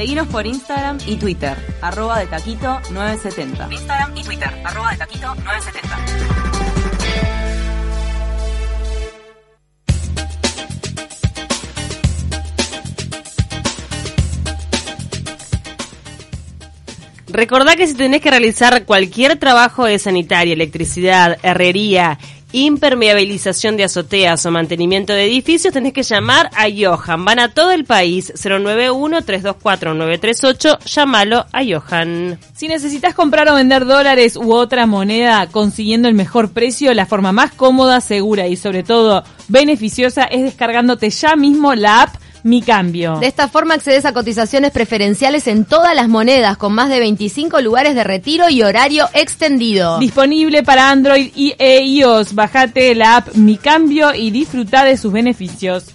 Seguinos por Instagram y Twitter, arroba de taquito 970. Instagram y Twitter, arroba de taquito 970. Recordá que si tenés que realizar cualquier trabajo de sanitaria, electricidad, herrería, impermeabilización de azoteas o mantenimiento de edificios, tenés que llamar a Johan. Van a todo el país, 091-324-938, llámalo a Johan. Si necesitas comprar o vender dólares u otra moneda consiguiendo el mejor precio, la forma más cómoda, segura y sobre todo beneficiosa es descargándote ya mismo la app mi cambio. De esta forma accedes a cotizaciones preferenciales en todas las monedas, con más de 25 lugares de retiro y horario extendido. Disponible para Android y e iOS. Bajate la app Mi Cambio y disfruta de sus beneficios.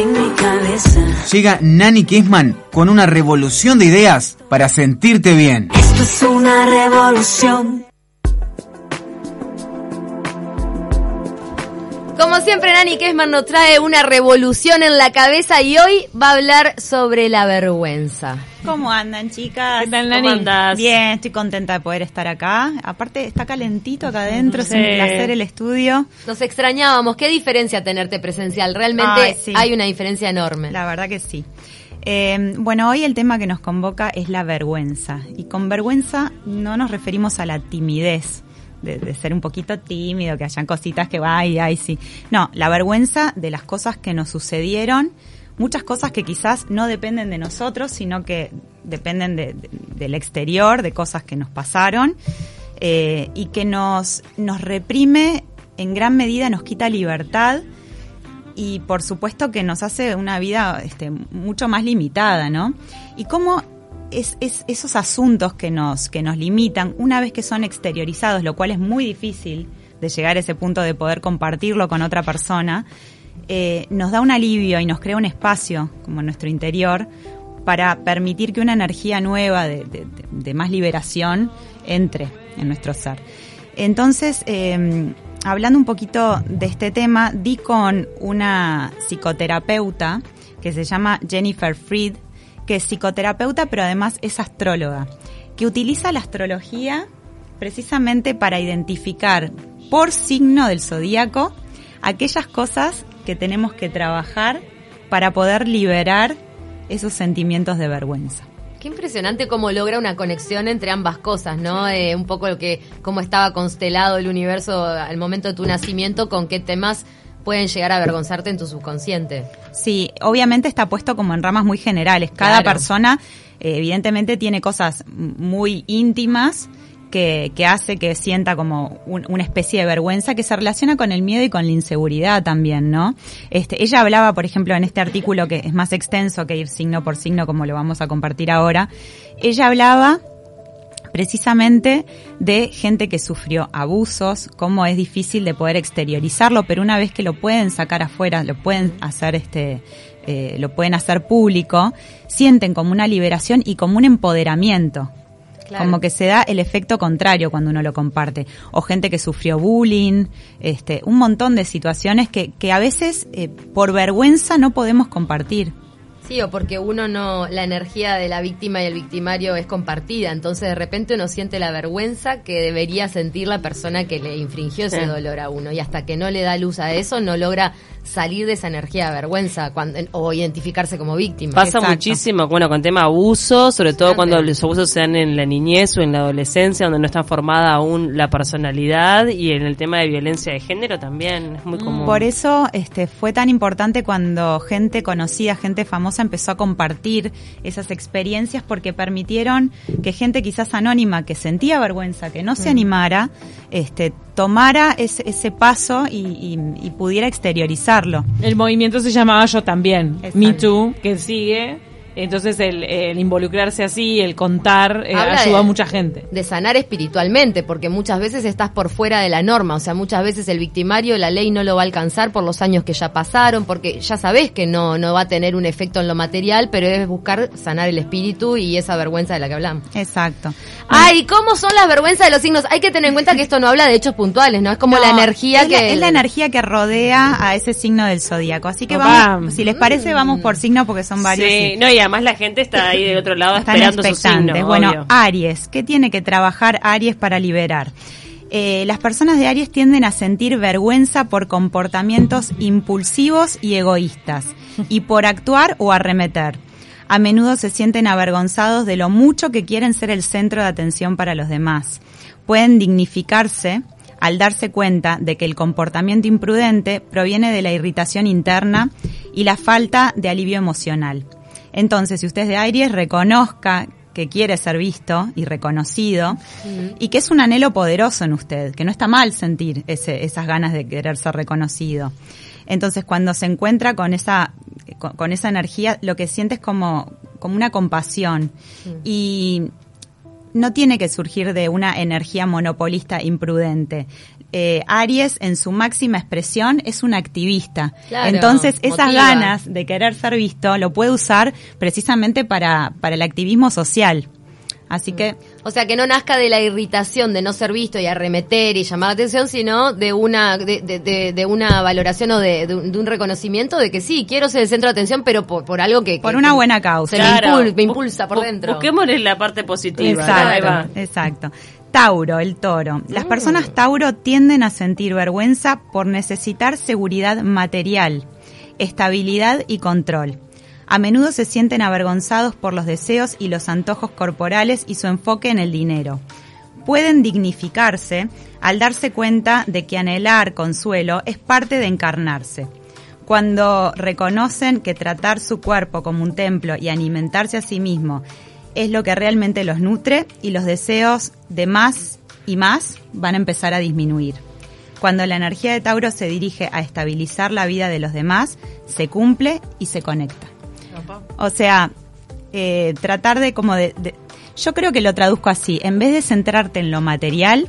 en mi cabeza. Llega Nani Kisman con una revolución de ideas para sentirte bien. Esto es una revolución. Siempre, Nani Kesman nos trae una revolución en la cabeza y hoy va a hablar sobre la vergüenza. ¿Cómo andan, chicas? ¿Qué tal, ¿Cómo andás? Bien, estoy contenta de poder estar acá. Aparte, está calentito acá adentro, Sí. es un placer el estudio. Nos extrañábamos. ¿Qué diferencia tenerte presencial? Realmente Ay, sí. hay una diferencia enorme. La verdad que sí. Eh, bueno, hoy el tema que nos convoca es la vergüenza. Y con vergüenza no nos referimos a la timidez, de, ser un poquito tímido, que hayan cositas que, ay, ay, sí. No, la vergüenza de las cosas que nos sucedieron, muchas cosas que quizás no dependen de nosotros, sino que dependen de- de- del exterior, de cosas que nos pasaron, eh, y que nos, nos reprime en gran medida, nos quita libertad y por supuesto que nos hace una vida este, mucho más limitada, ¿no? Y cómo es, es- esos asuntos que nos, que nos limitan, una vez que son exteriorizados, lo cual es muy difícil de llegar a ese punto de poder compartirlo con otra persona, eh, nos da un alivio y nos crea un espacio, como en nuestro interior, para permitir que una energía nueva de, de- más liberación entre en nuestro ser. Entonces, eh, hablando un poquito de este tema, di con una psicoterapeuta que se llama Jennifer Fried, que es psicoterapeuta pero además es astróloga, que utiliza la astrología precisamente para identificar por signo del zodíaco aquellas cosas que tenemos que trabajar para poder liberar esos sentimientos de vergüenza. Qué impresionante cómo logra una conexión entre ambas cosas, ¿no? Eh, un poco lo que, cómo estaba constelado el universo al momento de tu nacimiento, con qué temas pueden llegar a avergonzarte en tu subconsciente. Sí, obviamente está puesto como en ramas muy generales. Cada Claro. persona, eh, evidentemente, tiene cosas muy íntimas que, que hace que sienta como un- una especie de vergüenza que se relaciona con el miedo y con la inseguridad también, ¿no? Este, ella hablaba, por ejemplo, en este artículo que es más extenso que ir signo por signo, como lo vamos a compartir ahora, ella hablaba precisamente de gente que sufrió abusos, cómo es difícil de poder exteriorizarlo, pero una vez que lo pueden sacar afuera, lo pueden hacer este, eh, lo pueden hacer público, sienten como una liberación y como un empoderamiento. Claro. Como que se da el efecto contrario cuando uno lo comparte. O gente que sufrió bullying, este, un montón de situaciones que, que a veces eh, por vergüenza no podemos compartir. Sí, o porque uno no, la energía de la víctima y el victimario es compartida, entonces de repente uno siente la vergüenza que debería sentir la persona que le infringió ese dolor a uno. Y hasta que no le da luz a eso no logra salir de esa energía de vergüenza cuando, o identificarse como víctima. Pasa Exacto. muchísimo, bueno, con tema abuso, sobre todo cuando los abusos se dan en la niñez o en la adolescencia, donde no está formada aún la personalidad, y en el tema de violencia de género también es muy común. Por eso este, fue tan importante cuando gente conocida, gente famosa empezó a compartir esas experiencias porque permitieron que gente quizás anónima que sentía vergüenza, que no se animara, este, tomara ese, ese paso y, y- y pudiera exteriorizarlo. El movimiento se llamaba Yo también, Exacto. Me Too, que sigue Entonces el, el involucrarse así, el contar, eh, ayuda de- a mucha gente. de sanar espiritualmente, porque muchas veces estás por fuera de la norma, o sea, muchas veces el victimario la ley no lo va a alcanzar por los años que ya pasaron, porque ya sabés que no, no va a tener un efecto en lo material, pero es buscar sanar el espíritu y esa vergüenza de la que hablamos. Exacto. Ay, ¿cómo son las vergüenzas de los signos? Hay que tener en cuenta que esto no habla de hechos puntuales, ¿no? Es como No, la energía es que... La, es la energía que rodea a ese signo del zodíaco. Así que Opa. vamos, si les parece, vamos por signo porque son varios. Sí, no, y además la gente está ahí del otro lado están esperando su signo. bueno, obvio. Aries, ¿qué tiene que trabajar Aries para liberar? Eh, las personas de Aries tienden a sentir vergüenza por comportamientos impulsivos y egoístas y por actuar o arremeter. A menudo se sienten avergonzados de lo mucho que quieren ser el centro de atención para los demás. Pueden dignificarse al darse cuenta de que el comportamiento imprudente proviene de la irritación interna y la falta de alivio emocional. Entonces, si usted es de Aries, reconozca que quiere ser visto y reconocido y que es un anhelo poderoso en usted, que no está mal sentir ese- esas ganas de querer ser reconocido. Entonces, cuando se encuentra con esa, con, con esa energía, lo que siente es como, como una compasión y no tiene que surgir de una energía monopolista imprudente. Eh, Aries, en su máxima expresión, es un activista. Claro, Entonces, esas motiva. ganas de querer ser visto lo puede usar precisamente para, para el activismo social. Así que, O sea, que no nazca de la irritación de no ser visto y arremeter y llamar la atención, sino de una de, de- de- de una valoración o de, de un de un reconocimiento de que sí, quiero ser el centro de atención, pero por, por algo que... por que- una que buena causa. Se me, impul- me impulsa por Bu- dentro. Busquémosle la parte positiva. Ahí va. Exacto, exacto. Tauro, el toro. Las personas Tauro tienden a sentir vergüenza por necesitar seguridad material, estabilidad y control. A menudo se sienten avergonzados por los deseos y los antojos corporales y su enfoque en el dinero. Pueden dignificarse al darse cuenta de que anhelar consuelo es parte de encarnarse. Cuando reconocen que tratar su cuerpo como un templo y alimentarse a sí mismo es lo que realmente los nutre y los deseos de más y más van a empezar a disminuir. Cuando la energía de Tauro se dirige a estabilizar la vida de los demás, se cumple y se conecta. O sea, eh, tratar de como de, de- Yo creo que lo traduzco así. En vez de centrarte en lo material,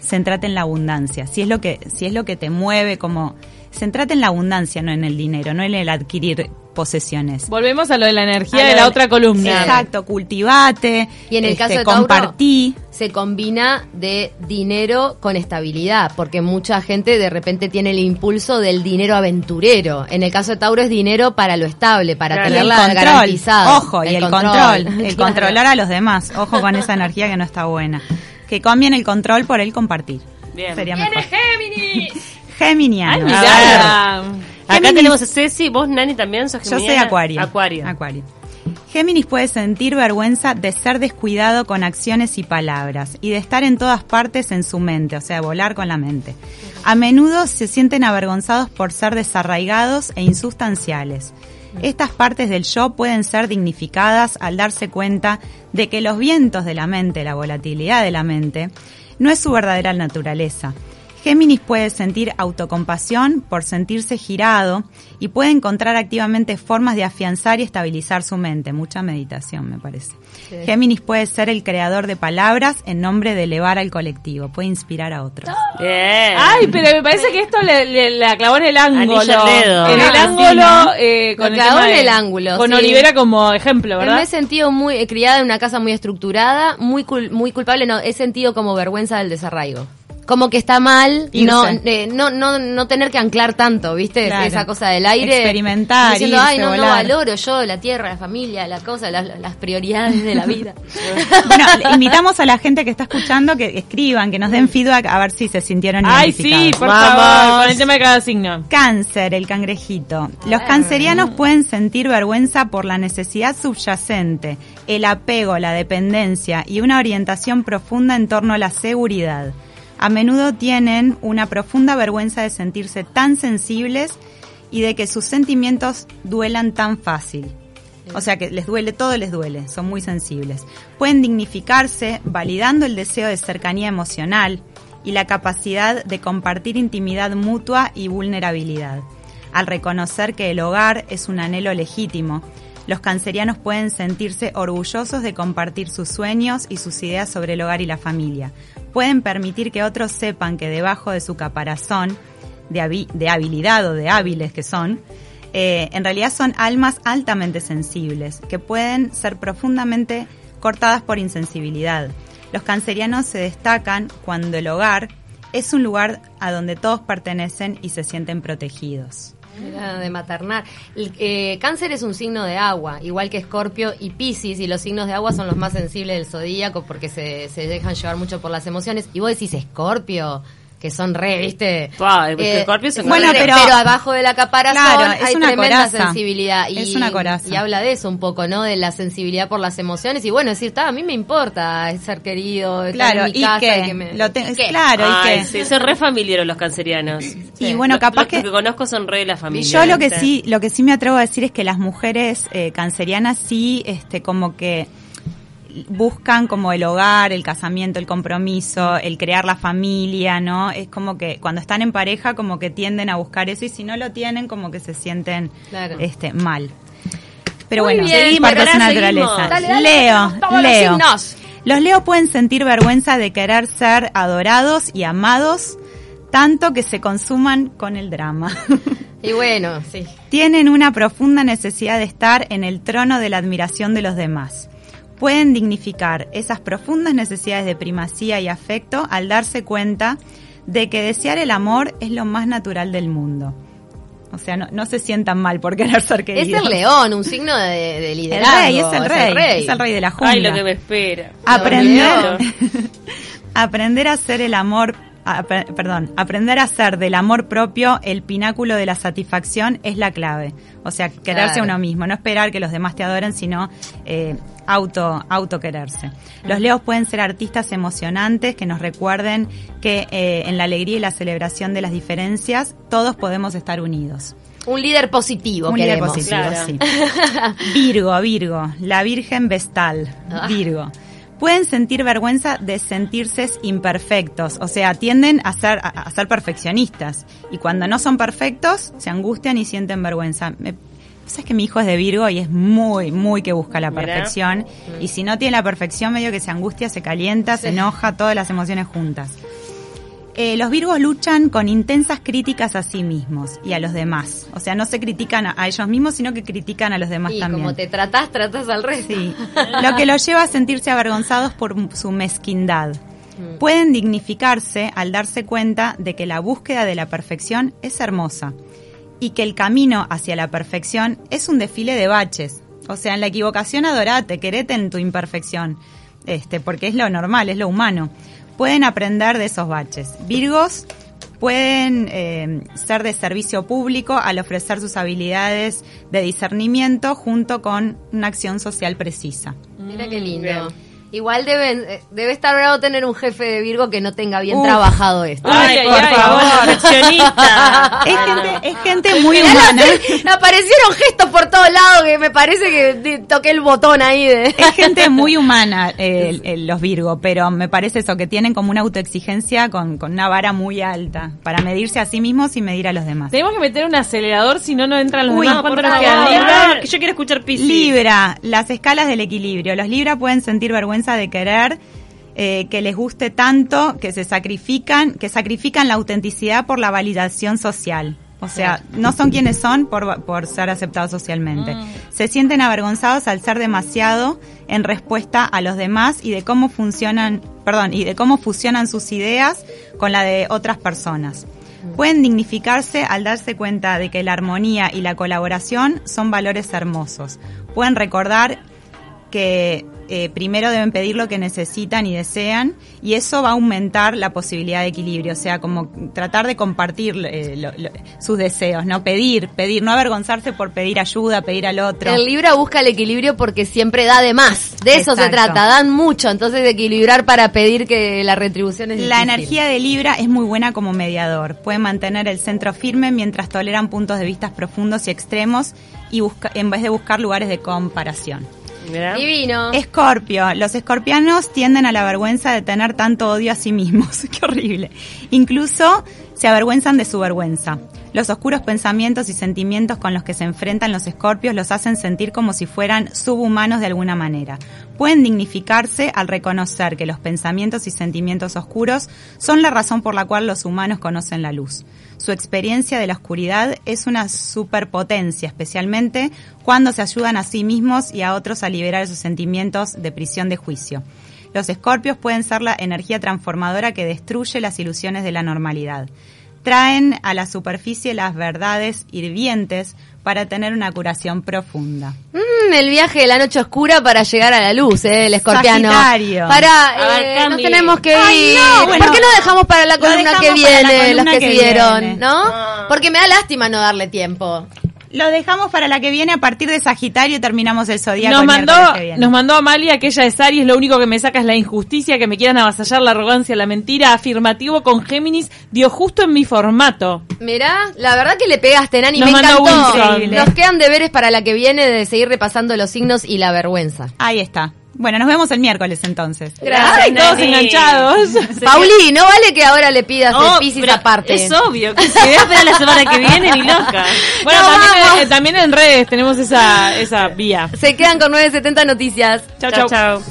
centrate en la abundancia. Si es lo que, si es lo que te mueve, como... Centrate en la abundancia, no en el dinero, no en el adquirir posesiones. Volvemos a lo de la energía de la otra columna. Exacto, cultivate. Y en el este, caso de Tauro, compartí. se combina de dinero con estabilidad, porque mucha gente de repente tiene el impulso del dinero aventurero. En el caso de Tauro es dinero para lo estable, para Claro. Tenerla garantizada. ojo, y el control, el Claro. controlar a los demás, ojo con esa energía que no está buena. Que cambien el control por el compartir. Bien. Sería mejor. Géminis! Geminiano. ¡Ay! Acá tenemos a Ceci, vos Nani también sos Yo soy acuario. Acuario. Acuario. Géminis puede sentir vergüenza de ser descuidado con acciones y palabras y de estar en todas partes en su mente, o sea, volar con la mente. A menudo se sienten avergonzados por ser desarraigados e insustanciales. Estas partes del yo pueden ser dignificadas al darse cuenta de que los vientos de la mente, la volatilidad de la mente, no es su verdadera naturaleza. Géminis puede sentir autocompasión por sentirse girado y puede encontrar activamente formas de afianzar y estabilizar su mente. Mucha meditación, me parece. Géminis puede ser el creador de palabras en nombre de elevar al colectivo, puede inspirar a otros. Bien. Ay, pero me parece que esto le, le- la clavó en el ángulo. En el Ah, ángulo. sí, eh, con el clavó en el ángulo, Con sí. Olivera como ejemplo, ¿verdad? me he sentido muy eh, criada en una casa muy estructurada, muy cul- muy culpable, no, he sentido como vergüenza del desarraigo. Como que está mal Irse. no, eh, no no no tener que anclar tanto, ¿viste? Claro. Esa cosa del aire. Experimentar, Diciendo, irse, ay, no, no volar". valoro yo la tierra, la familia, la cosa, las, las prioridades de la vida. Bueno, invitamos a la gente que está escuchando que escriban, que nos den feedback a ver si se sintieron Ay, sí, por Vamos. favor, con el tema de cada signo. Cáncer, el cangrejito. Los cancerianos pueden sentir vergüenza por la necesidad subyacente, el apego, la dependencia y una orientación profunda en torno a la seguridad. A menudo tienen una profunda vergüenza de sentirse tan sensibles y de que sus sentimientos duelan tan fácil. O sea que les duele, todo les duele, son muy sensibles. Pueden dignificarse validando el deseo de cercanía emocional y la capacidad de compartir intimidad mutua y vulnerabilidad. Al reconocer que el hogar es un anhelo legítimo, Los cancerianos pueden sentirse orgullosos de compartir sus sueños y sus ideas sobre el hogar y la familia. Pueden permitir que otros sepan que debajo de su caparazón, de, habi- de habilidad o de hábiles que son, eh, en realidad son almas altamente sensibles, que pueden ser profundamente cortadas por insensibilidad. Los cancerianos se destacan cuando el hogar es un lugar a donde todos pertenecen y se sienten protegidos. De maternar. El, eh, cáncer es un signo de agua, igual que Escorpio y Piscis, y los signos de agua son los más sensibles del zodíaco porque se, se dejan llevar mucho por las emociones. Y vos decís Escorpio, que son re, ¿viste? Escorpio son Bueno, re- pero- abajo de la caparazón Claro, es hay una tremenda coraza. sensibilidad. Y, Es una coraza. Y habla de eso un poco, ¿no? De la sensibilidad por las emociones. Y bueno, decir, "Ta, a mí me importa ser querido, estar Claro, en mi y casa. que que me- lo te- ¿Y qué? claro, y que sí, son re familiares los cancerianos. y bueno, capaz los que que conozco son re de la familia. Yo lo que sí, lo que sí me atrevo a decir es que las mujeres eh, cancerianas sí, este, como que buscan como el hogar, el casamiento, el compromiso, el crear la familia, ¿no? Es como que cuando están en pareja como que tienden a buscar eso y si no lo tienen como que se sienten Claro. este mal. Pero Muy bueno, seguimos, naturaleza. seguimos. Dale, dale, Leo, los Leo. signos. Los Leo pueden sentir vergüenza de querer ser adorados y amados tanto que se consuman con el drama. Y bueno, sí. Tienen una profunda necesidad de estar en el trono de la admiración de los demás. Pueden dignificar esas profundas necesidades de primacía y afecto al darse cuenta de que desear el amor es lo más natural del mundo. O sea, no, no se sientan mal por querer ser Es queridos. el león, un signo de, de El liderazgo. rey, es el rey, es el rey de la jungla. Ay, lo que me espera. Aprender, aprender a hacer el amor, a- perdón, aprender a hacer del amor propio el pináculo de la satisfacción es la clave. O sea, quererse Claro. a uno mismo, no esperar que los demás te adoren, sino eh, auto, auto quererse. Los leos pueden ser artistas emocionantes que nos recuerden que eh, en la alegría y la celebración de las diferencias todos podemos estar unidos. Un líder positivo, Un líder positivo, Claro. sí. Virgo, Virgo, la Virgen Vestal, Ah. Virgo. Pueden sentir vergüenza de sentirse imperfectos, o sea, tienden a ser, a, a ser perfeccionistas. Y cuando no son perfectos, se angustian y sienten vergüenza. Me, sabes que mi hijo es de Virgo y es muy, muy que busca la Mirá. perfección. Y si no tiene la perfección, medio que se angustia, se calienta, se enoja, todas las emociones juntas. Eh, los Virgos luchan con intensas críticas a sí mismos y a los demás. O sea, no se critican a, a ellos mismos, sino que critican a los demás Y también. como te tratás, tratás al resto. Sí. Lo que los lleva a sentirse avergonzados por su mezquindad. Mm. Pueden dignificarse al darse cuenta de que la búsqueda de la perfección es hermosa y que el camino hacia la perfección es un desfile de baches. O sea, en la equivocación adorate, querete en tu imperfección, este, porque es lo normal, es lo humano. Pueden aprender de esos baches. Virgos pueden eh, ser de servicio público al ofrecer sus habilidades de discernimiento junto con una acción social precisa. Mira qué lindo. Igual deben, eh, debe estar bravo tener un jefe de Virgo que no tenga bien Uf. trabajado esto. Ay, Ay, por ay, favor. Es gente, es gente muy humana. aparecieron gestos por todos lados que me parece que toqué el botón ahí de... Es gente muy humana eh, el- el- los Virgo, pero me parece eso, que tienen como una autoexigencia con, con una vara muy alta para medirse a sí mismos y medir a los demás. Tenemos que meter un acelerador, si no, no entran los Uy, demás. ¿Cuánto nos? Libra, yo quiero escuchar Piscis. Libra, las escalas del equilibrio. Los Libra pueden sentir vergüenza de querer eh, que les guste tanto que se sacrifican, que sacrifican la autenticidad por la validación social. O sea, no son quienes son por, por ser aceptados socialmente. Se sienten avergonzados al ser demasiado en respuesta a los demás y de cómo funcionan, perdón, y de cómo fusionan sus ideas con la de otras personas. Pueden dignificarse al darse cuenta de que la armonía y la colaboración son valores hermosos. Pueden recordar que eh, primero deben pedir lo que necesitan y desean y eso va a aumentar la posibilidad de equilibrio, o sea, como tratar de compartir eh, lo- lo- sus deseos, no pedir, pedir, no avergonzarse por pedir ayuda, pedir al otro. El Libra busca el equilibrio porque siempre da de más. De eso se trata, dan mucho. Entonces, de equilibrar para pedir que la retribución es La difícil. energía de Libra es muy buena como mediador. Puede mantener el centro firme mientras toleran puntos de vista profundos y extremos y busca, en vez de buscar lugares de comparación. Mirá. Divino. Escorpio. Los escorpianos tienden a la vergüenza de tener tanto odio a sí mismos. Qué horrible. Incluso se avergüenzan de su vergüenza. Los oscuros pensamientos y sentimientos con los que se enfrentan los escorpios los hacen sentir como si fueran subhumanos de alguna manera. Pueden dignificarse al reconocer que los pensamientos y sentimientos oscuros son la razón por la cual los humanos conocen la luz. Su experiencia de la oscuridad es una superpotencia, especialmente cuando se ayudan a sí mismos y a otros a liberar sus sentimientos de prisión de juicio. Los escorpios pueden ser la energía transformadora que destruye las ilusiones de la normalidad. Traen a la superficie las verdades hirvientes para tener una curación profunda. Mm, el viaje de la noche oscura para llegar a la luz, ¿eh? El escorpiano. Sagitario. Para, ver, eh, nos tenemos que Ay, ir. no, bueno. ¿Por qué no dejamos para la columna que viene, los columna que, que siguieron, viene. ¿no? Ah. Porque me da lástima no darle tiempo. Lo dejamos para la que viene a partir de Sagitario y terminamos el zodíaco Nos mandó, miércoles que viene. nos mandó Amalia que ella es Aries, lo único que me saca es la injusticia, que me quieran avasallar la arrogancia, la mentira, afirmativo con Géminis, dio justo en mi formato. Mirá, la verdad que le pegaste, Nani, Nos me mandó encantó. Wilson. Nos quedan deberes para la que viene de seguir repasando los signos y la vergüenza. Ahí está. Bueno, nos vemos el miércoles entonces. Gracias, Ay, todos enganchados. Pauli, no vale que ahora le pidas Oh, el Piscis aparte. Es obvio que se va a esperar la semana que viene ni loca. Bueno, No, también, vamos. eh, también en redes tenemos esa, esa vía. Se quedan con 970 noticias. Chau, Chau, chau.